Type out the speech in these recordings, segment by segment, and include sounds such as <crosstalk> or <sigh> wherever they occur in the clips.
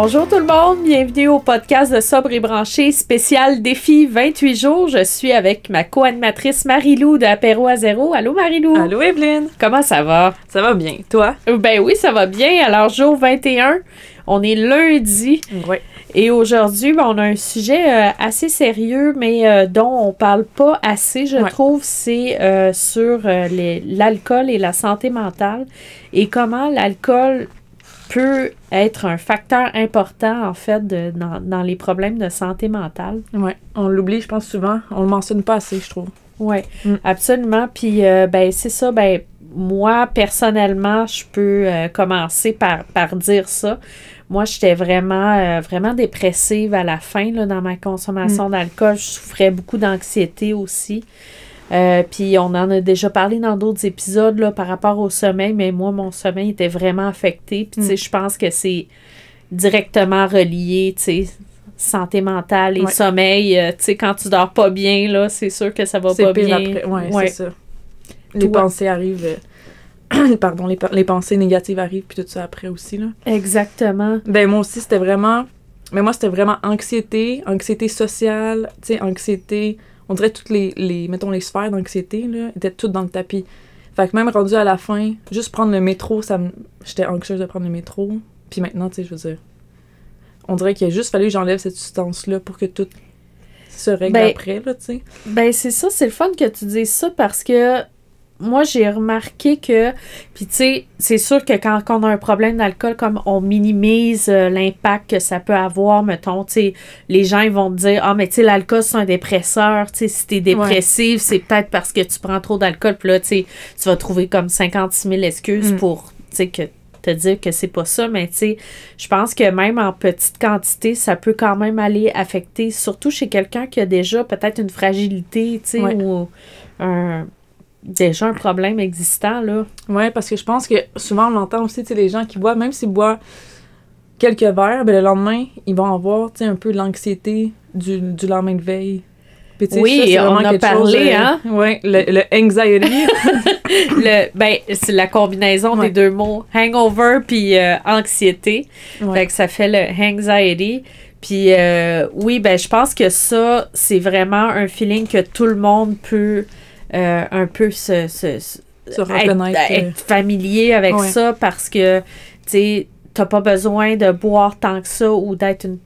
Bonjour tout le monde, bienvenue au podcast de Sobre et Branché spécial défi 28 jours. Je suis avec ma co-animatrice Marie-Lou de Apéro à zéro. Allô Marie-Lou? Allô Evelyne! Comment ça va? Ça va bien. Toi? Ben oui, ça va bien. Alors, jour 21, on est lundi. Oui. Et aujourd'hui, ben, on a un sujet euh, assez sérieux, mais euh, dont on parle pas assez, je Ouais. trouve, c'est euh, sur l'alcool et la santé mentale et comment l'alcool peut être un facteur important, en fait, de- dans, dans les problèmes de santé mentale. Ouais. On l'oublie, je pense, souvent. On le mentionne pas assez, je trouve. Oui, Mm. absolument. Puis, euh, ben, c'est ça, ben, moi, personnellement, je peux euh, commencer par, par dire ça. Moi, j'étais vraiment, euh, vraiment dépressive à la fin là, dans ma consommation d'alcool. Je souffrais beaucoup d'anxiété aussi. Euh, puis on en a déjà parlé dans d'autres épisodes là, par rapport au sommeil, mais moi, mon sommeil était vraiment affecté. Puis, tu sais, Mm. je pense que c'est directement relié, tu sais, santé mentale et Ouais. sommeil. Euh, tu sais, quand tu dors pas bien, là, c'est sûr que ça va pas pire bien. après. Ouais, Ouais. c'est ça. Les Toi? pensées arrivent. euh, <clears throat> Pardon, les, pe- les pensées négatives arrivent, puis tout ça après aussi, là. Exactement. Ben, moi aussi, c'était vraiment. Mais moi, c'était vraiment anxiété, anxiété sociale, tu sais, anxiété. On dirait toutes les, les mettons, les sphères d'anxiété, là, étaient toutes dans le tapis. Fait que même rendu à la fin, juste prendre le métro, ça me... J'étais anxieuse de prendre le métro. Puis maintenant, tu sais, je veux dire... On dirait qu'il a juste fallu que j'enlève cette substance-là pour que tout se règle Ben, après, là, tu sais. Ben, c'est ça, c'est le fun que tu dises ça parce que moi, j'ai remarqué que, puis tu sais, c'est sûr que quand on a un problème d'alcool, comme on minimise euh, l'impact que ça peut avoir, mettons, tu sais, les gens, ils vont te dire, ah, mais tu sais, l'alcool, c'est un dépresseur, tu sais, si t'es dépressive, c'est peut-être parce que tu prends trop d'alcool, puis là, tu sais, tu vas trouver comme 56 000 excuses Mm. pour, tu sais, que te dire que c'est pas ça, mais tu sais, je pense que même en petite quantité, ça peut quand même aller affecter, surtout chez quelqu'un qui a déjà peut-être une fragilité, tu sais, Ouais. ou un, déjà un problème existant, là. Ouais, parce que je pense que souvent on l'entend aussi, tu sais, les gens qui boivent, même s'ils boivent quelques verres, ben le lendemain, ils vont avoir, tu sais, un peu l'anxiété du, du lendemain de veille. Puis, Oui, ça, on a parlé, chose, euh, hein? Ouais, le, le anxiety. <laughs> Le, ben, c'est la combinaison Ouais. des deux mots, hangover puis euh, anxiété. Ouais. Fait que ça fait le anxiety. Puis euh, oui, ben je pense que ça, c'est vraiment un feeling que tout le monde peut euh, un peu se, se- se- Se être, reconnaître. euh, être familier avec Ouais. ça parce que, tu sais, t'as pas besoin de boire tant que ça ou d'être une...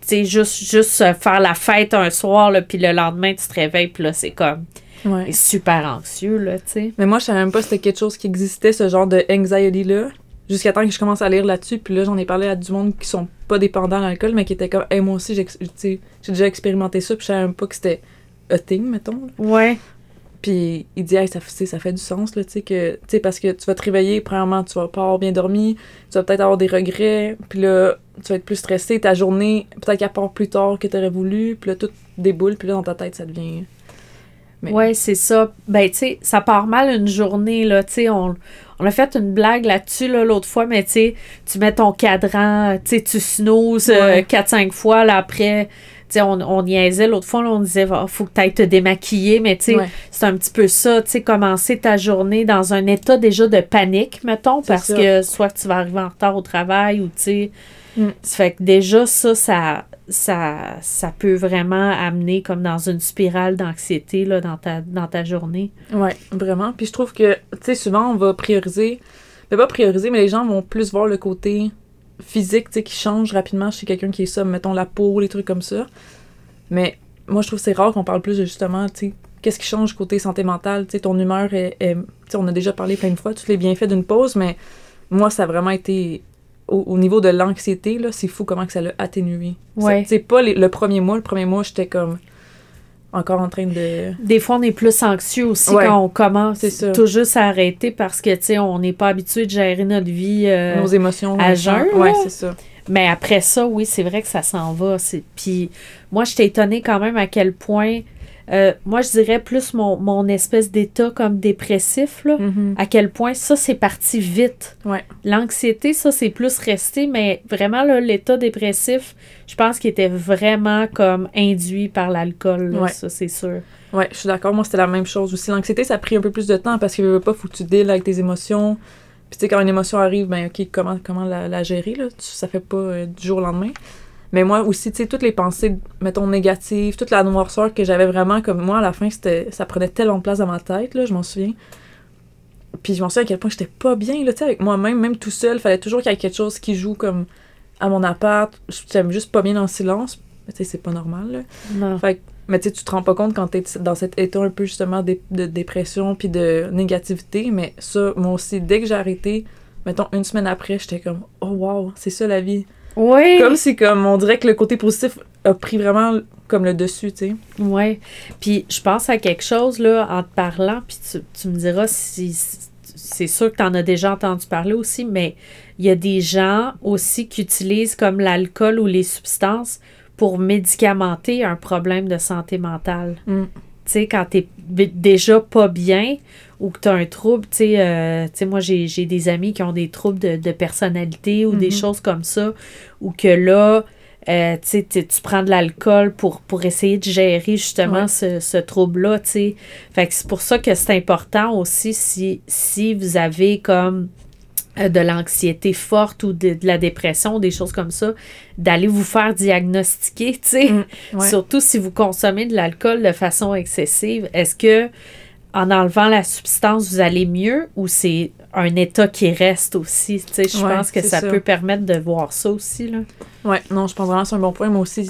Tu sais, juste, juste faire la fête un soir, là, puis le lendemain, tu te réveilles, puis là, c'est comme ouais. super anxieux, là, tu sais. Mais moi, je savais même pas que c'était quelque chose qui existait, ce genre de anxiety-là. Jusqu'à temps que je commence à lire là-dessus, puis là, j'en ai parlé à du monde qui sont pas dépendants à l'alcool, mais qui étaient comme, hey, moi aussi, j'ai déjà expérimenté ça, puis je savais même pas que c'était a thing, mettons. Ouais. Puis il dit, hey, ça, ça fait du sens, là, tu sais, que, tu sais, parce que tu vas te réveiller, premièrement, tu vas pas avoir bien dormi, tu vas peut-être avoir des regrets, puis là, tu vas être plus stressé, ta journée, peut-être qu'elle part plus tard que tu aurais voulu, puis là, tout déboule, puis là, dans ta tête, ça devient. Mais- Ouais, c'est ça. Ben, tu sais, ça part mal une journée, là. Tu sais, on, on a fait une blague là-dessus, là, l'autre fois, mais tu sais, tu mets ton cadran, tu sais, tu euh, Ouais. 4-5 fois, là, après. Sais, on, on niaisait l'autre fois, on disait, Ah, faut que tu ailles te démaquiller, mais tu sais, Ouais. c'est un petit peu ça, tu sais, commencer ta journée dans un état déjà de panique, mettons, parce ça. que soit que tu vas arriver en retard au travail ou, tu sais, Mm. ça fait que déjà, ça, ça, ça, ça peut vraiment amener comme dans une spirale d'anxiété, là, dans ta, dans ta journée. Ouais, vraiment. Puis je trouve que, tu sais, souvent, on va prioriser. Ben, pas prioriser, mais les gens vont plus voir le côté physique, tu sais, qui change rapidement chez quelqu'un qui est ça, mettons la peau, les trucs comme ça. Mais moi, je trouve que c'est rare qu'on parle plus de justement, tu sais, qu'est-ce qui change côté santé mentale, tu sais, ton humeur est. est- tu sais, on a déjà parlé plein de fois, tous les bienfaits d'une pause, mais moi, ça a vraiment été. Au, au niveau de l'anxiété, là, c'est fou comment que ça l'a atténué. Ouais. Sais, pas les- le premier mois. Le premier mois, j'étais comme encore en train de. Des fois, on est plus anxieux aussi Ouais. quand on commence C'est tout juste à arrêter parce que, tu sais, on n'est pas habitué de gérer notre vie. euh, nos émotions. à jeun, là. c'est ça. Mais après ça, oui, c'est vrai que ça s'en va. Puis moi, j'étais étonnée quand même à quel point euh, moi, je dirais plus mon, mon espèce d'état comme dépressif, là. Mhm. À quel point ça, c'est parti vite. Ouais. L'anxiété, ça, c'est plus resté, mais vraiment, l'état dépressif, je pense qu'il était vraiment comme induit par l'alcool, Ouais. ça, c'est sûr. Ouais, je suis d'accord. Moi, c'était la même chose aussi. L'anxiété, ça a pris un peu plus de temps parce veux, veux pas, faut que tu deals avec tes émotions. Puis, tu sais, quand une émotion arrive, ben, OK, comment, comment la, la gérer, là? Ça fait pas euh, du jour au lendemain. Mais moi aussi, tu sais, toutes les pensées, mettons, négatives, toute la noirceur que j'avais vraiment, comme moi, à la fin, c'était, ça prenait tellement de place dans ma tête, là, je m'en souviens. Puis, je m'en souviens à quel point j'étais pas bien, là, tu sais, avec moi-même, même tout seul, fallait toujours qu'il y ait quelque chose qui joue comme à mon appart. J'étais juste pas bien dans le silence. Mais, tu sais, c'est pas normal, là. Non. Fait que- mais tu sais, tu te rends pas compte quand t'es dans cet état un peu justement de, de dépression puis de négativité. Mais ça, moi aussi, dès que j'ai arrêté, mettons une semaine après, j'étais comme oh wow, c'est ça la vie. Oui! Comme si comme on dirait que le côté positif a pris vraiment comme le dessus, tu sais. Oui. Puis je pense à quelque chose, là, en te parlant, puis tu, tu me diras si c'est sûr que tu en as déjà entendu parler aussi, mais il y a des gens aussi qui utilisent comme l'alcool ou les substances pour médicamenter un problème de santé mentale. Mm. Tu sais, quand tu es déjà pas bien ou que tu as un trouble, tu sais, euh, tu sais, moi j'ai des amis qui ont des troubles de, de personnalité ou des Mhm. choses comme ça, ou que là, euh, tu sais, tu prends de l'alcool pour, pour essayer de gérer justement Ouais. ce, ce trouble-là, tu sais. Fait que c'est pour ça que c'est important aussi si, si vous avez comme de l'anxiété forte ou de, de la dépression, des choses comme ça, d'aller vous faire diagnostiquer, tu sais. Mm, <laughs> ouais. Surtout si vous consommez de l'alcool de façon excessive. Est-ce que en enlevant la substance, vous allez mieux ou c'est un état qui reste aussi? Tu sais, je Ouais, pense que ça, ça. peut permettre de voir ça aussi, là. Ouais, non, je pense vraiment que c'est un bon point. Moi aussi,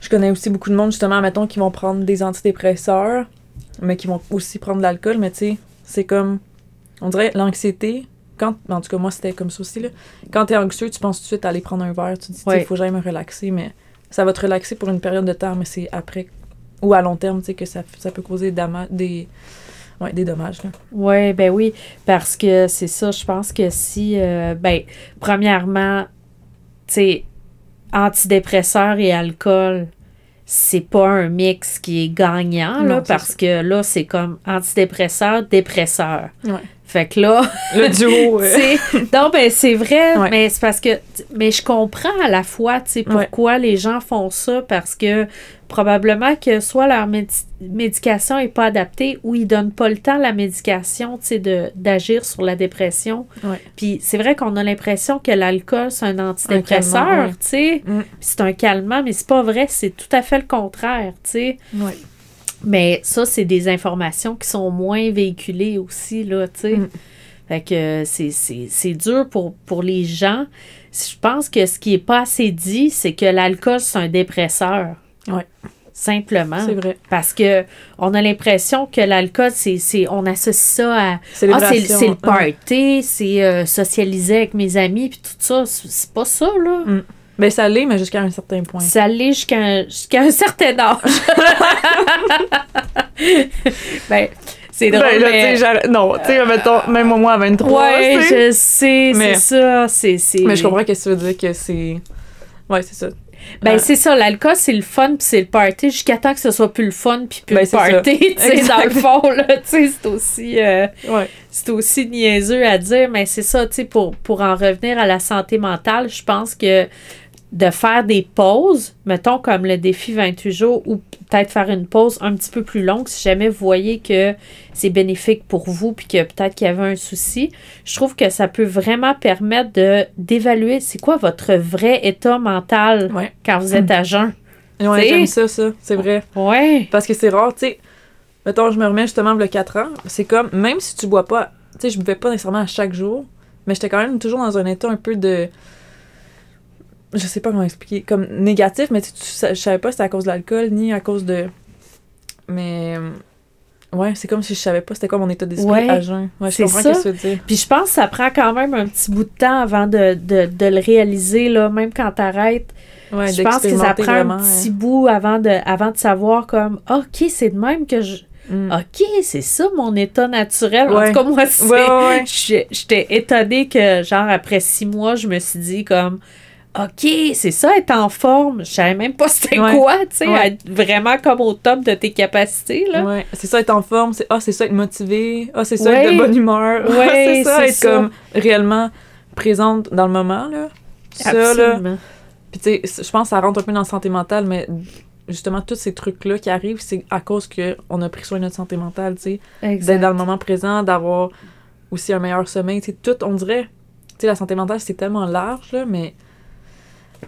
je connais aussi beaucoup de monde, justement, mettons, qui vont prendre des antidépresseurs, mais qui vont aussi prendre de l'alcool. Mais tu sais, c'est comme. On dirait l'anxiété. Quand, en tout cas, moi, c'était comme ça aussi. Là. Quand t'es anxieux, tu penses tout de suite à aller prendre un verre. Tu te dis, il Ouais. faut que j'aille me relaxer. Mais ça va te relaxer pour une période de temps, mais c'est après ou à long terme, tu sais, que ça, ça peut causer des, ouais, des dommages. Là. Oui, ben oui, parce que c'est ça, je pense que si, euh, ben, premièrement, tu sais, antidépresseurs et alcool, c'est pas un mix qui est gagnant, là, Non, parce ça. que là, c'est comme antidépresseur, dépresseur. Ouais. Fait que là, Le duo. <laughs> euh, c'est non ben c'est vrai Ouais. mais c'est parce que mais je comprends à la fois tu sais Ouais. pourquoi les gens font ça parce que probablement que soit leur médi- médication est pas adaptée ou ils donnent pas le temps à la médication tu sais d'agir sur la dépression Ouais. puis c'est vrai qu'on a l'impression que l'alcool c'est un antidépresseur tu sais Mm. C'est un calmant mais c'est pas vrai c'est tout à fait le contraire tu sais. Mais ça, c'est des informations qui sont moins véhiculées aussi, là, tu sais. Mm. Fait que euh, c'est- c'est c'est dur pour, pour les gens. Je pense que ce qui est pas assez dit, c'est que l'alcool, c'est un dépresseur. Ouais. Simplement. C'est vrai. Parce que on a l'impression que l'alcool, c'est, c'est- on associe ça à ah, c'est, c'est le party, c'est euh, socialiser avec mes amis, puis tout ça. C'est c'est pas ça, là. Ben, ça l'est, mais jusqu'à un certain point. Ça l'est jusqu'à un, un certain âge. <laughs> ben, c'est drôle, Ben, là, mais... non, tu sais, mettons, même moi à 23, Ouais, je sais, Mais- c'est ça, c'est... c'est- Mais je comprends qu'est-ce que tu veux dire, que c'est... Ouais, c'est ça. Ben, Euh, c'est ça, l'alcool, c'est le fun, puis c'est le party, jusqu'à temps que ce soit plus le fun, puis plus Ben, le party, <laughs> tu sais, dans le fond, là, tu sais, c'est aussi... euh, Ouais. c'est aussi niaiseux à dire, mais c'est ça, tu sais, pour, pour en revenir à la santé mentale, je pense que de faire des pauses, mettons comme le défi 28 jours, ou peut-être faire une pause un petit peu plus longue, si jamais vous voyez que c'est bénéfique pour vous, puis que peut-être qu'il y avait un souci, je trouve que ça peut vraiment permettre de d'évaluer c'est quoi votre vrai état mental Ouais. quand vous êtes à jeun. Ouais, j'aime ça, ça. C'est vrai. Ouais. Parce que c'est rare, tu sais. Mettons, je me remets justement le 4 ans. C'est comme, même si tu bois pas, tu sais, je buvais pas nécessairement à chaque jour, mais j'étais quand même toujours dans un état un peu de. Je sais pas comment expliquer. Comme négatif, mais tu sais, tu je savais pas si c'était à cause de l'alcool ni à cause de. Mais. euh, Ouais, c'est comme si je savais pas c'était quoi mon état d'esprit Ouais, à jeun. Ouais, je comprends ça. ce que tu veux dire. Puis je pense que ça prend quand même un petit bout de temps avant de, de, de le réaliser, là, même quand t'arrêtes. Ouais, je pense que ça prend vraiment, un petit bout avant de, avant de savoir comme OK, c'est de même que je. mm. OK, c'est ça mon état naturel. En Ouais. tout cas, moi, c'est. <laughs> J'étais étonnée que, genre, après six mois, je me suis dit comme OK, c'est ça, être en forme. Je savais même pas <laughs> c'était Ouais. quoi, tu sais, Ouais. être vraiment comme au top de tes capacités, là. Ouais, c'est ça être en forme, c'est ah c'est ça être motivé, ah c'est ça Ouais. être de bonne humeur, <laughs> Ah, Ouais, c'est ça être ça. comme réellement présente dans le moment là. Ça là, Absolument. puis tu sais, je pense que ça rentre un peu dans la santé mentale mais justement tous ces trucs là qui arrivent, c'est à cause que on a pris soin de notre santé mentale, tu sais, d'être dans le moment présent, d'avoir aussi un meilleur sommeil, tu sais tout on dirait tu sais la santé mentale c'est tellement large là mais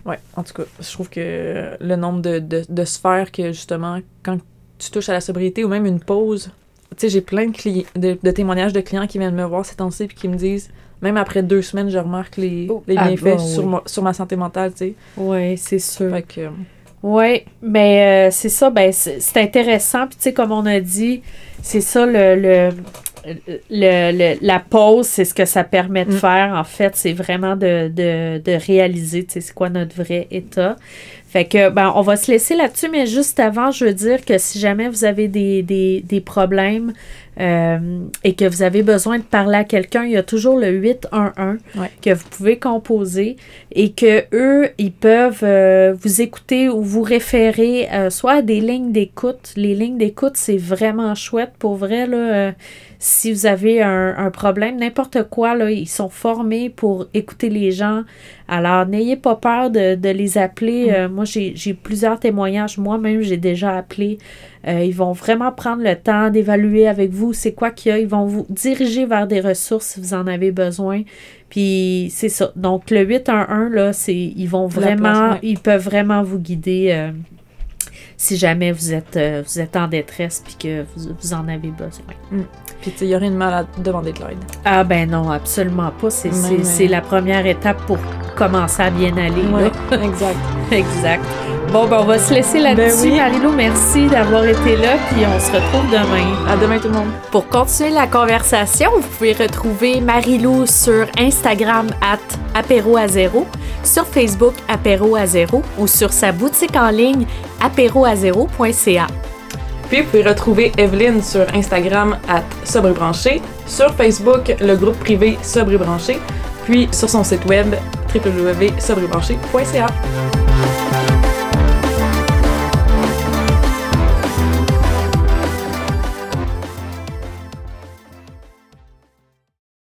ouais, en tout cas, je trouve que le nombre de, de, de sphères que justement quand tu touches à la sobriété ou même une pause. Tu sais, j'ai plein de, cli- de, de témoignages de clients qui viennent me voir ces temps-ci puis qui me disent, même après deux semaines, je remarque les, Oh, les ah, bienfaits bah, sur, oui. ma, sur ma santé mentale, tu sais. Oui, c'est sûr. Fait que, Oui, mais euh, c'est ça, ben, c'est c'est intéressant. Puis, tu sais, comme on a dit, c'est ça, le, le, le- le- la pause, c'est ce que ça permet de Mm. faire. En fait, c'est vraiment de, de, de réaliser, tu sais, c'est quoi notre vrai état. Fait que, ben, on va se laisser là-dessus, mais juste avant, je veux dire que si jamais vous avez des, des, des problèmes euh, et que vous avez besoin de parler à quelqu'un, il y a toujours le 811 Ouais. que vous pouvez composer et que eux, ils peuvent euh, vous écouter ou vous référer euh, soit à des lignes d'écoute. Les lignes d'écoute, c'est vraiment chouette pour vrai. Là, si vous avez un, un problème, n'importe quoi, là, ils sont formés pour écouter les gens. Alors, n'ayez pas peur de, de les appeler. Mm. Euh, moi, j'ai plusieurs témoignages. Moi-même, j'ai déjà appelé. Euh, ils vont vraiment prendre le temps d'évaluer avec vous c'est quoi qu'il y a. Ils vont vous diriger vers des ressources si vous en avez besoin. Puis c'est ça. Donc le 811 là, c'est ils vont vraiment place, ouais. ils peuvent vraiment vous guider euh, si jamais vous êtes euh, vous êtes en détresse puis que vous, vous en avez besoin. puis tu sais, il y a rien de mal à demander de l'aide. Ah ben non, absolument pas. C'est Même, c'est- c'est la première étape pour commencer à bien aller. là. <laughs> exact. <laughs> Exact. Bon, ben on va se laisser là-dessus. Ben oui. Marilou, merci d'avoir été là, puis on se retrouve demain. À demain tout le monde. Pour continuer la conversation, vous pouvez retrouver Marilou sur Instagram at apéro à zéro, sur Facebook apéro à zéro ou sur sa boutique en ligne apéroazéro.ca. Puis vous pouvez retrouver Evelyne sur Instagram à Sobre et Branché, sur Facebook, le groupe privé Sobre et Branché, puis sur son site web www.sobrebranché.ca.